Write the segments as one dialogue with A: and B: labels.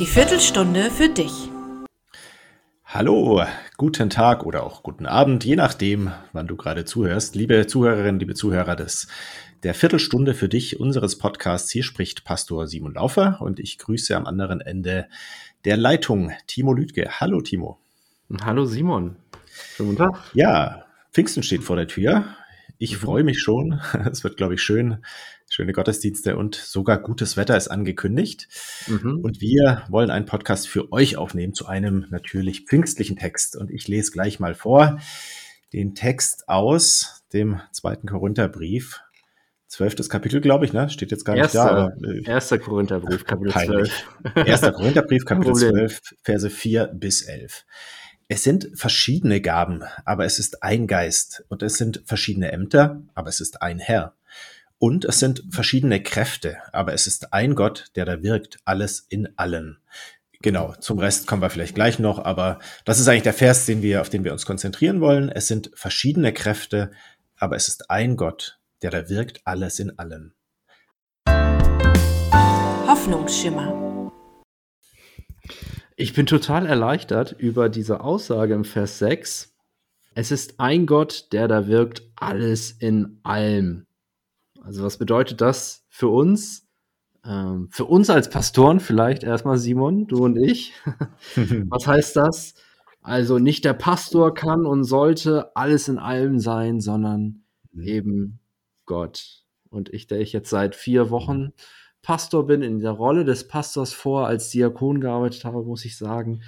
A: Die Viertelstunde für dich.
B: Hallo, guten Tag oder auch guten Abend, je nachdem, wann du gerade zuhörst. Liebe Zuhörerinnen, liebe Zuhörer des der Viertelstunde für dich unseres Podcasts. Hier spricht Pastor Simon Laufer und ich grüße am anderen Ende der Leitung Timo Lüdke. Hallo Timo.
C: Hallo Simon.
B: Schönen guten Tag. Ja, Pfingsten steht vor der Tür. Ich mhm. freue mich schon. Es wird, glaube ich, schön schöne Gottesdienste und sogar gutes Wetter ist angekündigt. Mhm. Und wir wollen einen Podcast für euch aufnehmen zu einem natürlich pfingstlichen Text. Und ich lese gleich mal vor den Text aus dem zweiten Korintherbrief. Zwölftes Kapitel, glaube ich, ne? Steht jetzt gar nicht
C: erster, da. Aber, äh, erster Korintherbrief,
B: Kapitel peinlich. 12. Erster Korintherbrief, Kapitel 12, Verse 4 bis 11. Es sind verschiedene Gaben, aber es ist ein Geist. Und es sind verschiedene Ämter, aber es ist ein Herr. Und es sind verschiedene Kräfte, aber es ist ein Gott, der da wirkt, alles in allen. Genau, zum Rest kommen wir vielleicht gleich noch, aber das ist eigentlich der Vers, den wir, auf den wir uns konzentrieren wollen. Es sind verschiedene Kräfte, aber es ist ein Gott, der da wirkt, alles in allen.
A: Hoffnungsschimmer.
C: Ich bin total erleichtert über diese Aussage im Vers 6. Es ist ein Gott, der da wirkt, alles in allem. Also was bedeutet das für uns? Ähm, für uns als Pastoren vielleicht erstmal Simon, du und ich. was heißt das? Also nicht der Pastor kann und sollte alles in allem sein, sondern mhm. eben Gott. Und ich, der ich jetzt seit vier Wochen Pastor bin, in der Rolle des Pastors vor, als Diakon gearbeitet habe, muss ich sagen,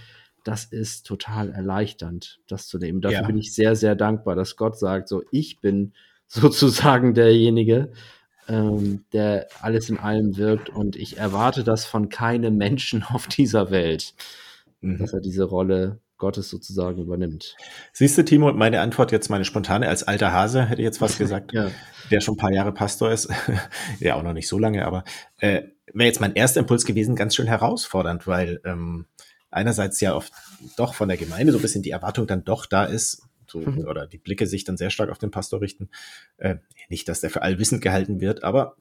C: das ist total erleichternd, das zu nehmen. Dafür ja. bin ich sehr, sehr dankbar, dass Gott sagt, so ich bin sozusagen derjenige, ähm, der alles in allem wirkt. Und ich erwarte das von keinem Menschen auf dieser Welt, mhm. dass er diese Rolle Gottes sozusagen übernimmt.
B: Siehst du, Timo, meine Antwort jetzt, meine spontane, als alter Hase hätte ich jetzt was gesagt, ja. der schon ein paar Jahre Pastor ist, ja auch noch nicht so lange, aber äh, wäre jetzt mein erster Impuls gewesen, ganz schön herausfordernd, weil ähm, einerseits ja oft doch von der Gemeinde so ein bisschen die Erwartung dann doch da ist, so, mhm. oder die Blicke sich dann sehr stark auf den Pastor richten. Äh, nicht, dass der für allwissend gehalten wird, aber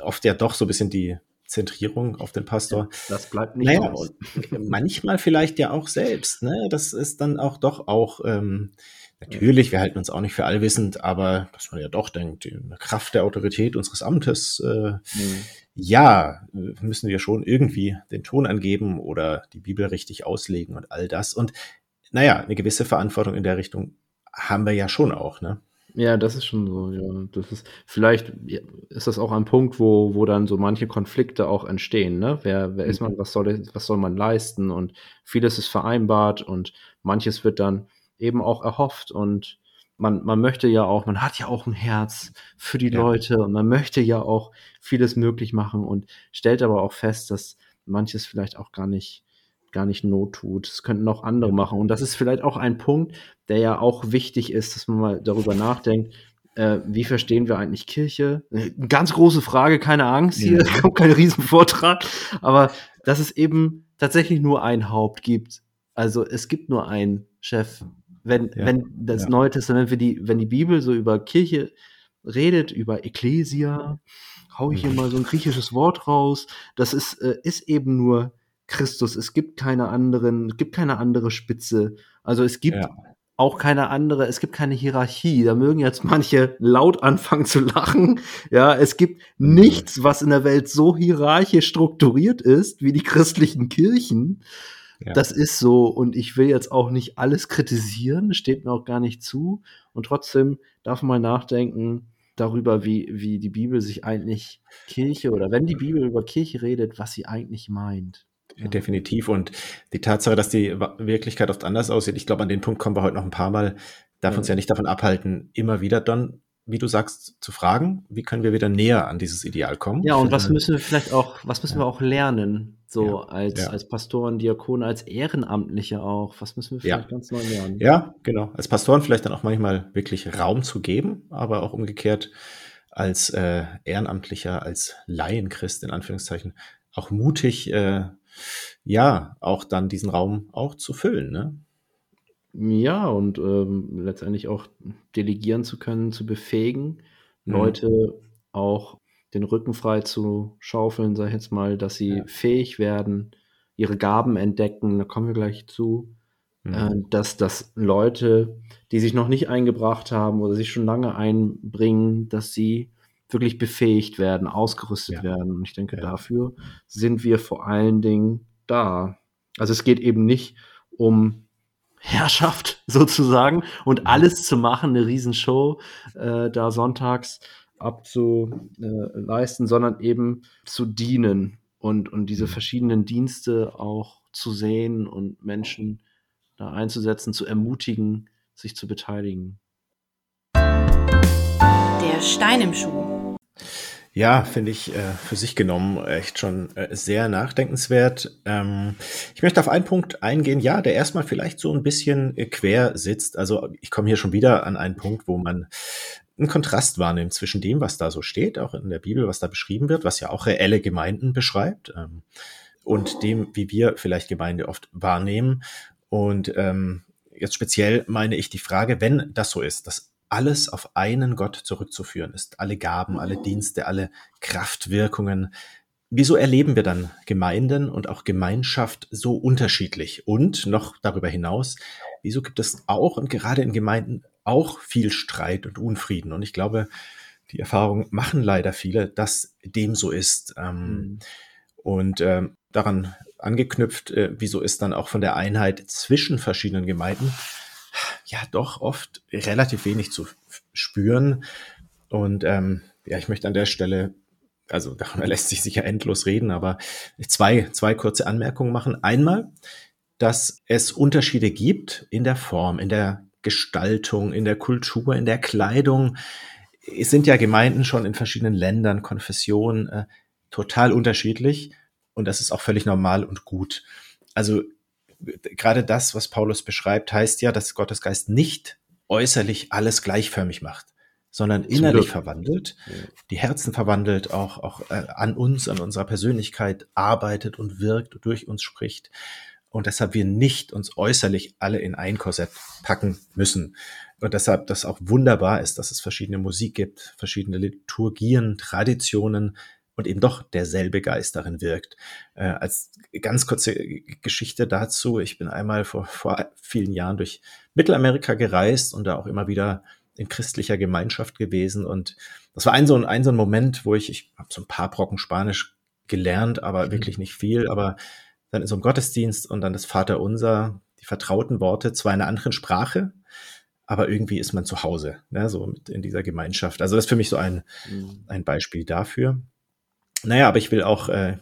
B: oft ja doch so ein bisschen die Zentrierung auf den Pastor.
C: Das bleibt nicht
B: naja, aus. manchmal vielleicht ja auch selbst. Ne? Das ist dann auch doch auch, ähm, natürlich, wir halten uns auch nicht für allwissend, aber dass man ja doch denkt, die Kraft der Autorität unseres Amtes, äh, mhm. ja, müssen wir schon irgendwie den Ton angeben oder die Bibel richtig auslegen und all das. Und naja, eine gewisse Verantwortung in der Richtung haben wir ja schon auch, ne?
C: Ja, das ist schon so, ja. Das ist, vielleicht ist das auch ein Punkt, wo, wo dann so manche Konflikte auch entstehen, ne? Wer, wer ist man, mhm. was soll, was soll man leisten? Und vieles ist vereinbart und manches wird dann eben auch erhofft und man, man möchte ja auch, man hat ja auch ein Herz für die ja. Leute und man möchte ja auch vieles möglich machen und stellt aber auch fest, dass manches vielleicht auch gar nicht gar nicht Not tut. Das könnten auch andere machen. Und das ist vielleicht auch ein Punkt, der ja auch wichtig ist, dass man mal darüber nachdenkt, äh, wie verstehen wir eigentlich Kirche? Eine ganz große Frage, keine Angst hier, ja. kommt kein Riesenvortrag, aber dass es eben tatsächlich nur ein Haupt gibt. Also es gibt nur einen Chef. Wenn, ja. wenn das ja. Neue Testament, wenn die, wenn die Bibel so über Kirche redet, über Ecclesia, hau ich hier mhm. mal so ein griechisches Wort raus, das ist, äh, ist eben nur Christus. Es gibt keine anderen, es gibt keine andere Spitze. Also es gibt ja. auch keine andere, es gibt keine Hierarchie. Da mögen jetzt manche laut anfangen zu lachen. Ja, es gibt nichts, was in der Welt so hierarchisch strukturiert ist wie die christlichen Kirchen. Ja. Das ist so und ich will jetzt auch nicht alles kritisieren, steht mir auch gar nicht zu. Und trotzdem darf man mal nachdenken darüber, wie, wie die Bibel sich eigentlich Kirche oder wenn die Bibel über Kirche redet, was sie eigentlich meint.
B: Ja. Definitiv. Und die Tatsache, dass die Wirklichkeit oft anders aussieht, ich glaube, an den Punkt kommen wir heute noch ein paar Mal, darf ja. uns ja nicht davon abhalten, immer wieder dann, wie du sagst, zu fragen, wie können wir wieder näher an dieses Ideal kommen.
C: Ja, und was müssen wir vielleicht auch, was müssen ja. wir auch lernen, so als, als Pastoren, Diakone, als Ehrenamtliche auch, was müssen wir vielleicht ganz neu lernen?
B: Ja, genau. Als Pastoren vielleicht dann auch manchmal wirklich Raum zu geben, aber auch umgekehrt als äh, Ehrenamtlicher, als Laienchrist in Anführungszeichen, auch mutig äh, ja, auch dann diesen Raum auch zu füllen, ne?
C: Ja, und ähm, letztendlich auch delegieren zu können, zu befähigen, mhm. Leute auch den Rücken frei zu schaufeln, sag ich jetzt mal, dass sie ja. fähig werden, ihre Gaben entdecken, da kommen wir gleich zu,
B: Mhm.
C: äh, dass, dass Leute, die sich noch nicht eingebracht haben oder sich schon lange einbringen, dass sie wirklich befähigt werden, ausgerüstet
B: Ja.
C: werden. Und ich denke,
B: Ja.
C: dafür sind wir vor allen Dingen da. Also es geht eben nicht um Herrschaft sozusagen und
B: Mhm.
C: alles zu machen, eine Riesenshow äh, da sonntags abzuleisten, sondern eben zu dienen und, und diese
B: Mhm.
C: verschiedenen Dienste auch zu sehen und Menschen da einzusetzen, zu ermutigen, sich zu beteiligen.
A: Der Stein im Schuh.
B: Ja, finde ich äh, für sich genommen echt schon äh, sehr nachdenkenswert. Ähm, ich möchte auf einen Punkt eingehen, ja, der erstmal vielleicht so ein bisschen äh, quer sitzt. Also ich komme hier schon wieder an einen Punkt, wo man einen Kontrast wahrnimmt zwischen dem, was da so steht, auch in der Bibel, was da beschrieben wird, was ja auch reelle Gemeinden beschreibt, ähm, und dem, wie wir vielleicht Gemeinde oft wahrnehmen. Und ähm, jetzt speziell meine ich die Frage, wenn das so ist, dass alles auf einen Gott zurückzuführen ist, alle Gaben, alle Dienste, alle Kraftwirkungen. Wieso erleben wir dann Gemeinden und auch Gemeinschaft so unterschiedlich? Und noch darüber hinaus, wieso gibt es auch und gerade in Gemeinden auch viel Streit und Unfrieden? Und ich glaube, die Erfahrung machen leider viele, dass dem so ist. Ähm,
C: Mhm.
B: und ähm, daran angeknüpft, äh, wieso ist dann auch von der Einheit zwischen verschiedenen Gemeinden ja doch oft relativ wenig zu spüren. Und ähm, ja, ich möchte an der Stelle, also darüber lässt sich sicher endlos reden, aber zwei, zwei kurze Anmerkungen machen. Einmal, dass es Unterschiede gibt in der Form, in der Gestaltung, in der Kultur, in der Kleidung. Es sind ja Gemeinden schon in verschiedenen Ländern, Konfessionen äh, total unterschiedlich und das ist auch völlig normal und gut. Also gerade das, was Paulus beschreibt, heißt ja, dass Gottes Geist nicht äußerlich alles gleichförmig macht, sondern innerlich verwandelt, die Herzen verwandelt, auch, auch äh, an uns, an unserer Persönlichkeit arbeitet und wirkt und durch uns spricht. Und deshalb wir nicht uns äußerlich alle in ein Korsett packen müssen. Und deshalb das auch wunderbar ist, dass es verschiedene Musik gibt, verschiedene Liturgien, Traditionen und eben doch derselbe Geist darin wirkt. Äh, als ganz kurze Geschichte dazu, ich bin einmal vor, vor vielen Jahren durch Mittelamerika gereist und da auch immer wieder in christlicher Gemeinschaft gewesen. Und das war ein so ein, ein, so ein Moment, wo ich, ich habe so ein paar Brocken Spanisch gelernt, aber
C: Mhm.
B: wirklich nicht viel, aber dann in so einem Gottesdienst und dann das Vaterunser, die vertrauten Worte, zwar in einer anderen Sprache, aber irgendwie ist man zu Hause, ne, so mit in dieser Gemeinschaft. Also das ist für mich so ein,
C: Mhm.
B: ein Beispiel dafür. Naja, aber ich will auch äh,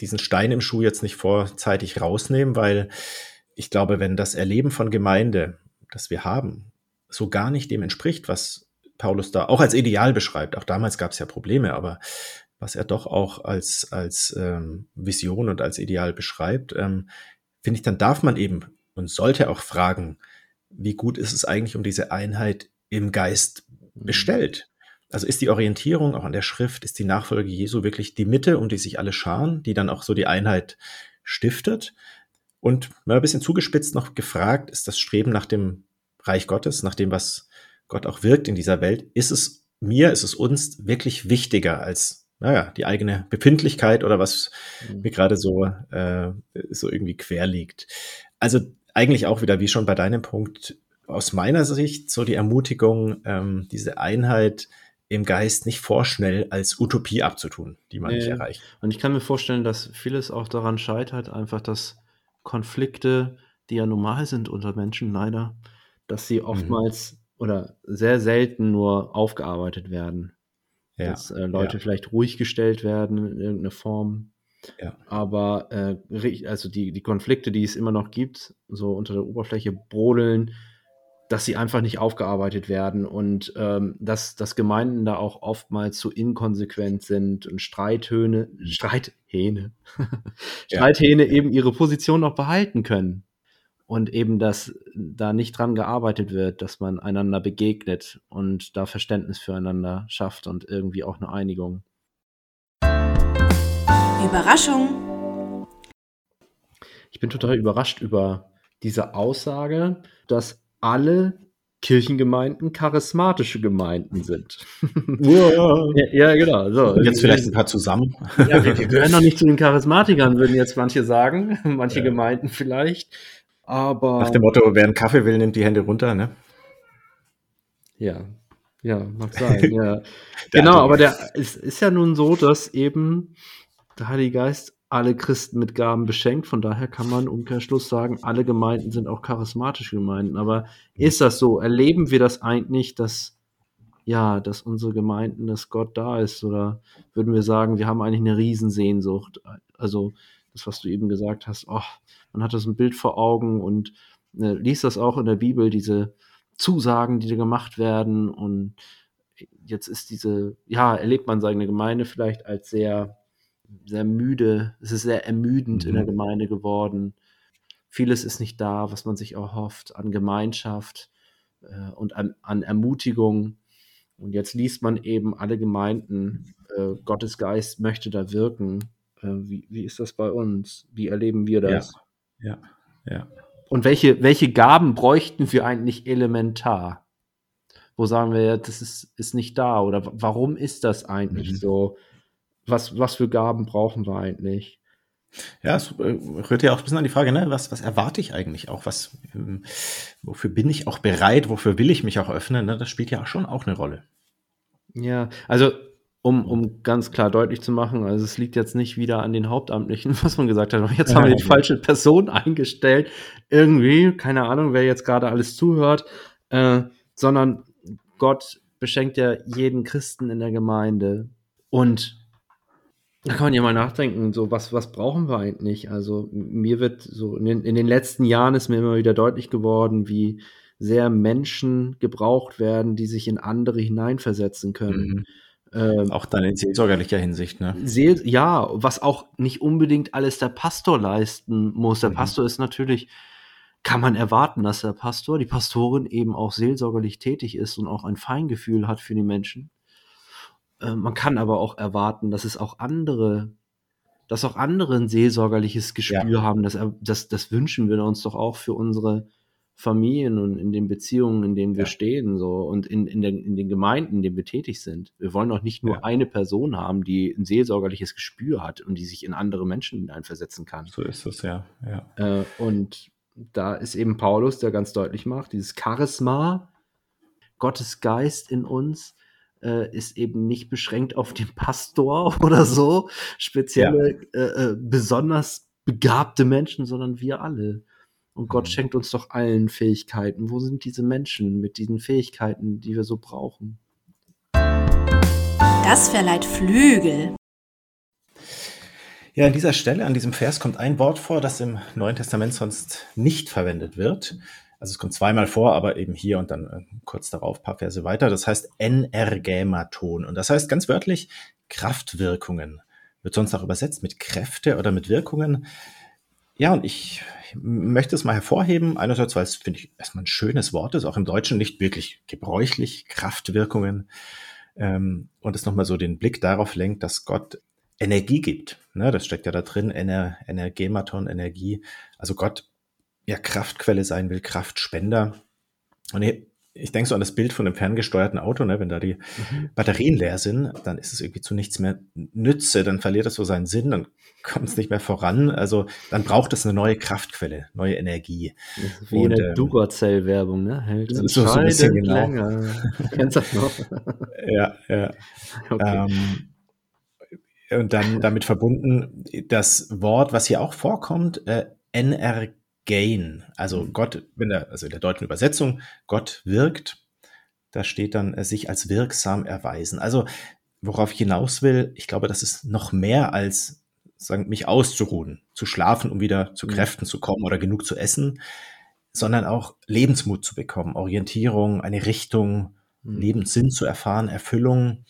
B: diesen Stein im Schuh jetzt nicht vorzeitig rausnehmen, weil ich glaube, wenn das Erleben von Gemeinde, das wir haben, so gar nicht dem entspricht, was Paulus da auch als Ideal beschreibt, auch damals gab es ja Probleme, aber was er doch auch als, als ähm, Vision und als Ideal beschreibt, ähm, finde ich, dann darf man eben und sollte auch fragen, wie gut ist es eigentlich um diese Einheit im Geist
C: Mhm.
B: bestellt? Also ist die Orientierung auch an der Schrift, ist die Nachfolge Jesu wirklich die Mitte, um die sich alle scharen, die dann auch so die Einheit stiftet? Und mal ein bisschen zugespitzt noch gefragt, ist das Streben nach dem Reich Gottes, nach dem, was Gott auch wirkt in dieser Welt, ist es mir, ist es uns wirklich wichtiger als, naja, die eigene Befindlichkeit oder was
C: Mhm.
B: mir gerade so, äh, so irgendwie quer liegt. Also eigentlich auch wieder, wie schon bei deinem Punkt, aus meiner Sicht so die Ermutigung, ähm, diese Einheit im Geist nicht vorschnell als Utopie abzutun, die man nicht
C: Nee.
B: erreicht.
C: Und ich kann mir vorstellen, dass vieles auch daran scheitert, einfach, dass Konflikte, die ja normal sind unter Menschen leider, dass sie
B: Mhm.
C: oftmals oder sehr selten nur aufgearbeitet werden.
B: Ja,
C: Dass äh, Leute
B: ja,
C: vielleicht ruhig gestellt werden in irgendeiner Form.
B: ja.
C: Aber äh, also die, die Konflikte, die es immer noch gibt, so unter der Oberfläche brodeln, dass sie einfach nicht aufgearbeitet werden und ähm, dass, dass Gemeinden da auch oftmals zu inkonsequent sind und Streithöhne, Streithähne, Streithähne
B: ja.
C: eben ihre Position noch behalten können. Und eben, dass da nicht dran gearbeitet wird, dass man einander begegnet und da Verständnis füreinander schafft und irgendwie auch eine Einigung.
A: Überraschung.
C: Ich bin total überrascht über diese Aussage, dass alle Kirchengemeinden charismatische Gemeinden sind. Ja, ja, genau. So.
B: Jetzt vielleicht ein paar zusammen.
C: Ja, wir, wir gehören noch nicht zu den Charismatikern, würden jetzt manche sagen. Manche ja. Gemeinden vielleicht. Aber.
B: Nach dem Motto, wer einen Kaffee will, nimmt die Hände runter, ne?
C: Ja, ja, mag sein, ja. genau, aber der, es ist ja nun so, dass eben der Heilige Geist alle Christen mit Gaben beschenkt. Von daher kann man Umkehrschluss sagen, alle Gemeinden sind auch charismatische Gemeinden. Aber ist das so? Erleben wir das eigentlich, dass, ja, dass unsere Gemeinden, dass Gott da ist? Oder würden wir sagen, wir haben eigentlich eine Riesensehnsucht? Also, das, was du eben gesagt hast, oh, man hat das ein Bild vor Augen und äh, liest das auch in der Bibel, diese Zusagen, die da gemacht werden. Und jetzt ist diese, ja, erlebt man seine Gemeinde vielleicht als sehr, sehr müde. Es ist sehr ermüdend mhm. in der mhm. Gemeinde geworden. Vieles ist nicht da, was man sich erhofft an Gemeinschaft äh, und an, an Ermutigung. Und jetzt liest man eben alle Gemeinden, äh, Gottes Geist möchte da wirken. Äh, wie, wie ist das bei uns? Wie erleben wir das?
B: Ja, ja, ja.
C: Und welche, welche Gaben bräuchten wir eigentlich elementar? Wo sagen wir, ja, das ist, ist nicht da? Oder warum ist das eigentlich mhm. so? Was, was für Gaben brauchen wir eigentlich?
B: Ja, es äh, rührt ja auch ein bisschen an die Frage, ne? was, was erwarte ich eigentlich auch? Was, ähm, wofür bin ich auch bereit? Wofür will ich mich auch öffnen? Ne? Das spielt ja schon auch eine Rolle.
C: Ja, also um, um ganz klar deutlich zu machen, also es liegt jetzt nicht wieder an den Hauptamtlichen, was man gesagt hat. Jetzt haben wir die falsche Person eingestellt. Irgendwie, keine Ahnung, wer jetzt gerade alles zuhört, äh, sondern Gott beschenkt ja jeden Christen in der Gemeinde. Und da kann man ja mal nachdenken, so was, was brauchen wir eigentlich? Also mir wird so in den, in den letzten Jahren ist mir immer wieder deutlich geworden, wie sehr Menschen gebraucht werden, die sich in andere hineinversetzen können. Mhm
B: ähm, auch dann in seelsorgerlicher Hinsicht, ne?
C: Seel, ja, was auch nicht unbedingt alles der Pastor leisten muss. Der mhm. Pastor ist natürlich, kann man erwarten, dass der Pastor, die Pastorin eben auch seelsorgerlich tätig ist und auch ein Feingefühl hat für die Menschen. Äh, man kann aber auch erwarten, dass es auch andere, dass auch andere ein seelsorgerliches Gespür ja. haben. Das, das, das wünschen wir uns doch auch für unsere Familien und in den Beziehungen, in denen wir ja. stehen, so und in, in, den, in den Gemeinden, in denen wir tätig sind. Wir wollen doch nicht nur ja. eine Person haben, die ein seelsorgerliches Gespür hat und die sich in andere Menschen hineinversetzen kann.
B: So ist es, ja. ja.
C: Äh, und da ist eben Paulus, der ganz deutlich macht, dieses Charisma, Gottes Geist in uns, äh, ist eben nicht beschränkt auf den Pastor oder so, spezielle, ja. äh, äh besonders begabte Menschen, sondern wir alle. Und Gott mhm. schenkt uns doch allen Fähigkeiten. Wo sind diese Menschen mit diesen Fähigkeiten, die wir so brauchen?
A: Das verleiht Flügel.
B: Ja, an dieser Stelle, an diesem Vers kommt ein Wort vor, das im Neuen Testament sonst nicht verwendet wird. Also es kommt zweimal vor, aber eben hier und dann äh, kurz darauf paar Verse weiter. Das heißt Energematon. Und das heißt ganz wörtlich Kraftwirkungen. Wird sonst auch übersetzt mit Kräfte oder mit Wirkungen. Ja, und ich möchte es mal hervorheben. Einerseits, weil es, finde ich, erstmal ein schönes Wort ist, auch im Deutschen nicht wirklich gebräuchlich, Kraftwirkungen. Ähm, und es nochmal so den Blick darauf lenkt, dass Gott Energie gibt. Ne, das steckt ja da drin, Ener Energematon, Energie. Also Gott ja Kraftquelle sein will, Kraftspender. Und ich denke so an das Bild von einem ferngesteuerten Auto, ne? wenn da die mhm. Batterien leer sind, dann ist es irgendwie zu nichts mehr Nütze, dann verliert es so seinen Sinn, dann kommt es nicht mehr voran. Also dann braucht es eine neue Kraftquelle, neue Energie.
C: Wie und, eine ähm, Duracell-Werbung, ne?
B: Hält so, so ein bisschen genau. länger. Kennst du das noch? ja, ja. Okay. Ähm, und dann damit verbunden das Wort, was hier auch vorkommt, äh, gain. Also mhm. Gott, wenn der, also in der deutschen Übersetzung, Gott wirkt, da steht dann äh, sich als wirksam erweisen. Also worauf ich hinaus will, ich glaube, das ist noch mehr als sagen, mich auszuruhen, zu schlafen, um wieder zu mhm. Kräften zu kommen oder genug zu essen, sondern auch Lebensmut zu bekommen, Orientierung, eine Richtung, mhm. Lebenssinn zu erfahren, Erfüllung.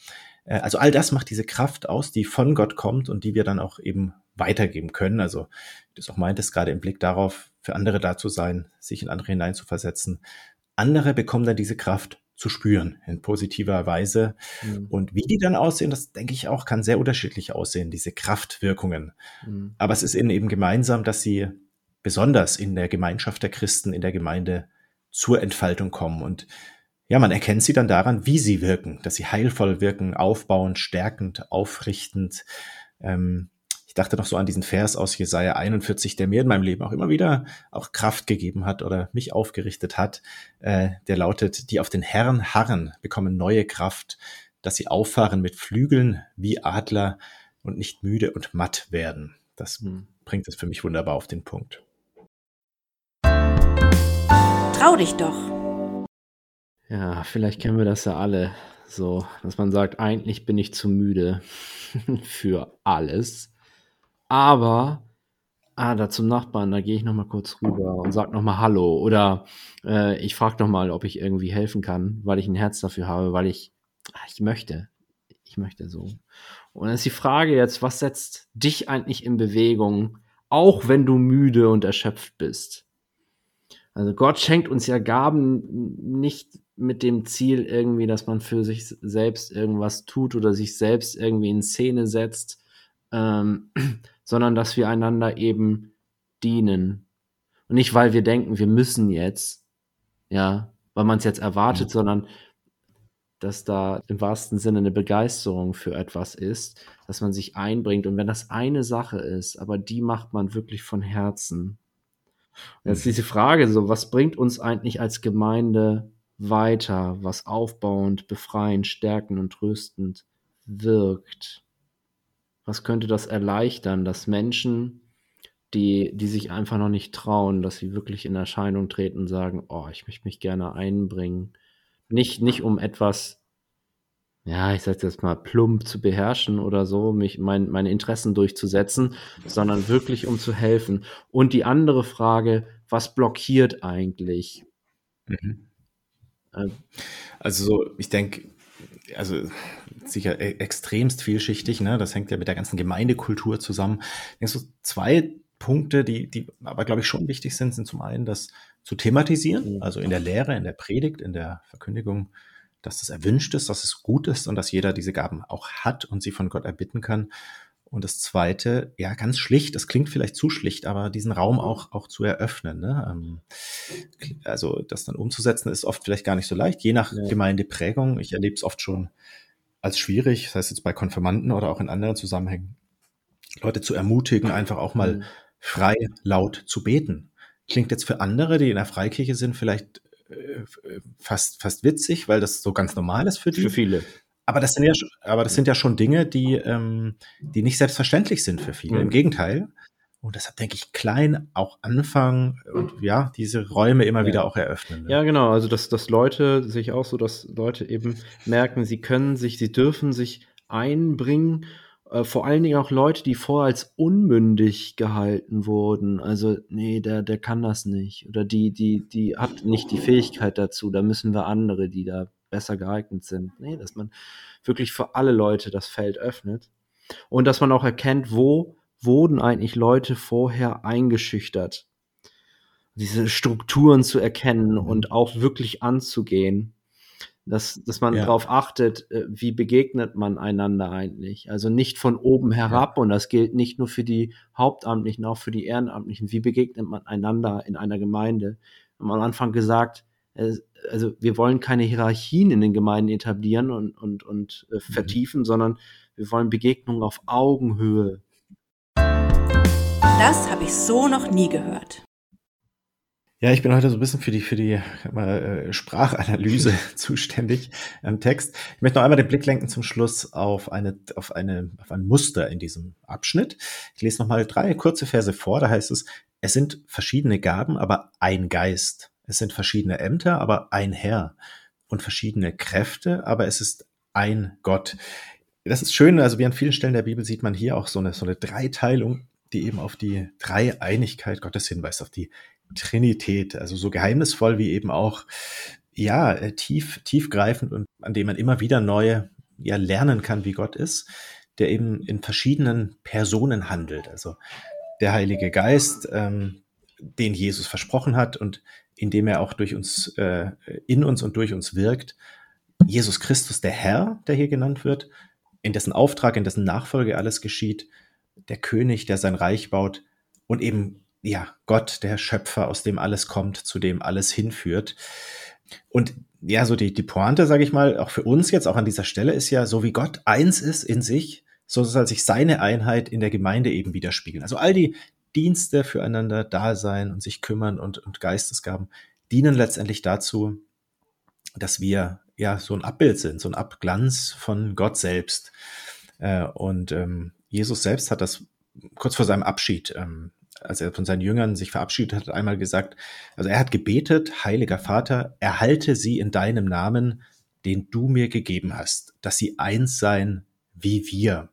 B: Äh, also all das macht diese Kraft aus, die von Gott kommt und die wir dann auch eben weitergeben können. Also, wie du es auch meintest, gerade im Blick darauf, für andere da zu sein, sich in andere hineinzuversetzen. Andere bekommen dann diese Kraft zu spüren in positiver Weise. Mhm. Und wie die dann aussehen, das denke ich auch, kann sehr unterschiedlich aussehen, diese Kraftwirkungen. Mhm. Aber es ist ihnen eben gemeinsam, dass sie besonders in der Gemeinschaft der Christen, in der Gemeinde zur Entfaltung kommen. Und ja, man erkennt sie dann daran, wie sie wirken, dass sie heilvoll wirken, aufbauend, stärkend, aufrichtend. Ähm, ich dachte noch so an diesen Vers aus Jesaja 41, der mir in meinem Leben auch immer wieder auch Kraft gegeben hat oder mich aufgerichtet hat. Äh, der lautet, die auf den Herrn harren, bekommen neue Kraft, dass sie auffahren mit Flügeln wie Adler und nicht müde und matt werden. Das hm. bringt es für mich wunderbar auf den Punkt.
A: Trau dich doch.
C: Ja, vielleicht kennen wir das ja alle. So, dass man sagt, eigentlich bin ich zu müde für alles. Aber, ah, da zum Nachbarn, da gehe ich noch mal kurz rüber und sag noch mal Hallo. Oder äh, ich frage noch mal, ob ich irgendwie helfen kann, weil ich ein Herz dafür habe, weil ich, ach, ich möchte. Ich möchte so. Und dann ist die Frage jetzt, was setzt dich eigentlich in Bewegung, auch wenn du müde und erschöpft bist? Also Gott schenkt uns ja Gaben nicht mit dem Ziel irgendwie, dass man für sich selbst irgendwas tut oder sich selbst irgendwie in Szene setzt, ähm, sondern dass wir einander eben dienen. Und nicht, weil wir denken, wir müssen jetzt, ja, weil man es jetzt erwartet, mhm. sondern dass da im wahrsten Sinne eine Begeisterung für etwas ist, dass man sich einbringt. Und wenn das eine Sache ist, aber die macht man wirklich von Herzen. Und jetzt diese Frage, so, was bringt uns eigentlich als Gemeinde weiter, was aufbauend, befreiend, stärkend und tröstend wirkt? Was könnte das erleichtern, dass Menschen, die, die sich einfach noch nicht trauen, dass sie wirklich in Erscheinung treten und sagen, oh, ich möchte mich gerne einbringen. Nicht, nicht um etwas, ja, ich sage jetzt mal, plump zu beherrschen oder so, mich mein, meine Interessen durchzusetzen, sondern wirklich um zu helfen. Und die andere Frage, was blockiert eigentlich?
B: Mhm. Ähm, also ich denke, also sicher e extremst vielschichtig, ne? Das hängt ja mit der ganzen Gemeindekultur zusammen. Denkst du, zwei Punkte, die, die aber, glaube ich, schon wichtig sind, sind zum einen das zu thematisieren, mhm. also in der Lehre, in der Predigt, in der Verkündigung, dass das erwünscht ist, dass es gut ist und dass jeder diese Gaben auch hat und sie von Gott erbitten kann. Und das Zweite, ja, ganz schlicht, das klingt vielleicht zu schlicht, aber diesen Raum auch, auch zu eröffnen. Ne? Ähm, also das dann umzusetzen, ist oft vielleicht gar nicht so leicht, je nach ja. Gemeindeprägung. Ich erlebe es oft schon als schwierig, das heißt jetzt bei Konfirmanden oder auch in anderen Zusammenhängen, Leute zu ermutigen, einfach auch mal mhm. frei laut zu beten. Klingt jetzt für andere, die in der Freikirche sind, vielleicht fast, fast witzig, weil das so ganz normal ist für die.
C: Für viele.
B: Aber das sind ja, aber das sind ja schon Dinge, die, ähm, die nicht selbstverständlich sind für viele. Mhm. Im Gegenteil. Und deshalb denke ich, klein auch anfangen und ja, diese Räume immer ja. wieder auch eröffnen.
C: Ne? Ja, genau. Also, dass, dass Leute sich auch so, dass Leute eben merken, sie können sich, sie dürfen sich einbringen. Äh, vor allen Dingen auch Leute, die vorher als unmündig gehalten wurden. Also, nee, der, der kann das nicht. Oder die, die, die hat nicht die Fähigkeit dazu. Da müssen wir andere, die da besser geeignet sind. Nee, dass man wirklich für alle Leute das Feld öffnet. Und dass man auch erkennt, wo wurden eigentlich Leute vorher eingeschüchtert. Diese Strukturen zu erkennen und auch wirklich anzugehen. Dass, dass man ja. darauf achtet, äh, wie begegnet man einander eigentlich. Also nicht von oben herab, ja. und das gilt nicht nur für die Hauptamtlichen, auch für die Ehrenamtlichen. Wie begegnet man einander in einer Gemeinde? Wir haben am Anfang gesagt, äh, also wir wollen keine Hierarchien in den Gemeinden etablieren und, und, und äh, mhm. vertiefen, mhm. sondern wir wollen Begegnungen auf Augenhöhe.
A: Das habe ich so noch nie gehört.
B: Ja, ich bin heute so ein bisschen für die, für die äh, Sprachanalyse zuständig im Text. Ich möchte noch einmal den Blick lenken zum Schluss auf eine, auf eine, auf ein Muster in diesem Abschnitt. Ich lese noch mal drei kurze Verse vor. Da heißt es, es sind verschiedene Gaben, aber ein Geist. Es sind verschiedene Ämter, aber ein Herr und verschiedene Kräfte, aber es ist ein Gott. Das ist schön, also wie an vielen Stellen der Bibel sieht man hier auch so eine, so eine Dreiteilung, die eben auf die Dreieinigkeit Gottes hinweist, auf die Trinität, also so geheimnisvoll wie eben auch, ja, äh, tief, tiefgreifend und an dem man immer wieder neu ja, lernen kann, wie Gott ist, der eben in verschiedenen Personen handelt. Also der Heilige Geist, ähm, den Jesus versprochen hat und indem er auch durch uns, äh, in uns und durch uns wirkt. Jesus Christus, der Herr, der hier genannt wird, in dessen Auftrag, in dessen Nachfolge alles geschieht, der König, der sein Reich baut und eben ja, Gott, der Schöpfer, aus dem alles kommt, zu dem alles hinführt. Und ja, so die, die Pointe, sage ich mal, auch für uns jetzt, auch an dieser Stelle, ist ja, so wie Gott eins ist in sich, so soll sich seine Einheit in der Gemeinde eben widerspiegeln. Also all die Dienste füreinander da sein und sich kümmern und, und Geistesgaben dienen letztendlich dazu, dass wir ja so ein Abbild sind, so ein Abglanz von Gott selbst. Äh, und ähm, Jesus selbst hat das kurz vor seinem Abschied, ähm, als er von seinen Jüngern sich verabschiedet hat, einmal gesagt, also er hat gebetet, heiliger Vater, erhalte sie in deinem Namen, den du mir gegeben hast, dass sie eins seien wie wir.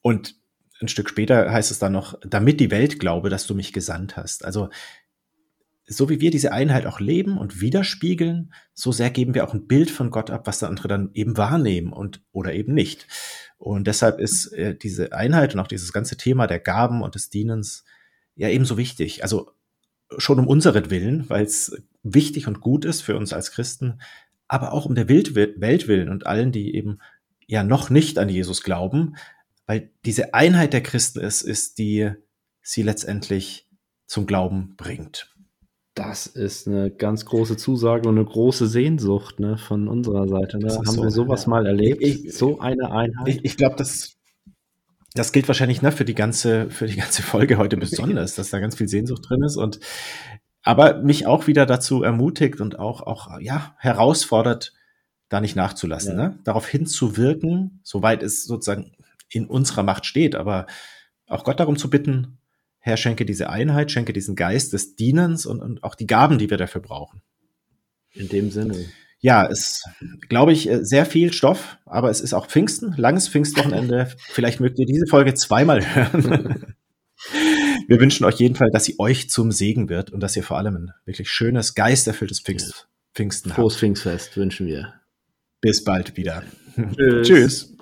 B: Und ein Stück später heißt es dann noch, damit die Welt glaube, dass du mich gesandt hast. Also so wie wir diese Einheit auch leben und widerspiegeln, so sehr geben wir auch ein Bild von Gott ab, was der andere dann eben wahrnehmen und oder eben nicht. Und deshalb ist äh, diese Einheit und auch dieses ganze Thema der Gaben und des Dienens ja ebenso wichtig. Also schon um unseren Willen, weil es wichtig und gut ist für uns als Christen, aber auch um der Welt willen und allen, die eben ja noch nicht an Jesus glauben, weil diese Einheit der Christen ist, ist die sie letztendlich zum Glauben bringt.
C: Das ist eine ganz große Zusage und eine große Sehnsucht ne, von unserer Seite. Ne? Haben so, wir sowas ja. mal erlebt? Ich, so eine Einheit?
B: Ich, ich glaube, das, das gilt wahrscheinlich ne, für, die ganze, für die ganze Folge heute besonders, dass da ganz viel Sehnsucht drin ist. Und aber mich auch wieder dazu ermutigt und auch, auch ja, herausfordert, da nicht nachzulassen, ja. ne? darauf hinzuwirken, soweit es sozusagen in unserer Macht steht, aber auch Gott darum zu bitten, Herr, schenke diese Einheit, schenke diesen Geist des Dienens und, und auch die Gaben, die wir dafür brauchen.
C: In dem Sinne.
B: Ja, es glaube ich äh, sehr viel Stoff, aber es ist auch Pfingsten, langes Pfingstwochenende. Vielleicht mögt ihr diese Folge zweimal hören. Wir wünschen euch jedenfalls, dass sie euch zum Segen wird und dass ihr vor allem ein wirklich schönes, geisterfülltes Pfingst, Pfingsten
C: habt. Frohes Pfingstfest wünschen wir.
B: Bis bald wieder. Tschüss. Tschüss.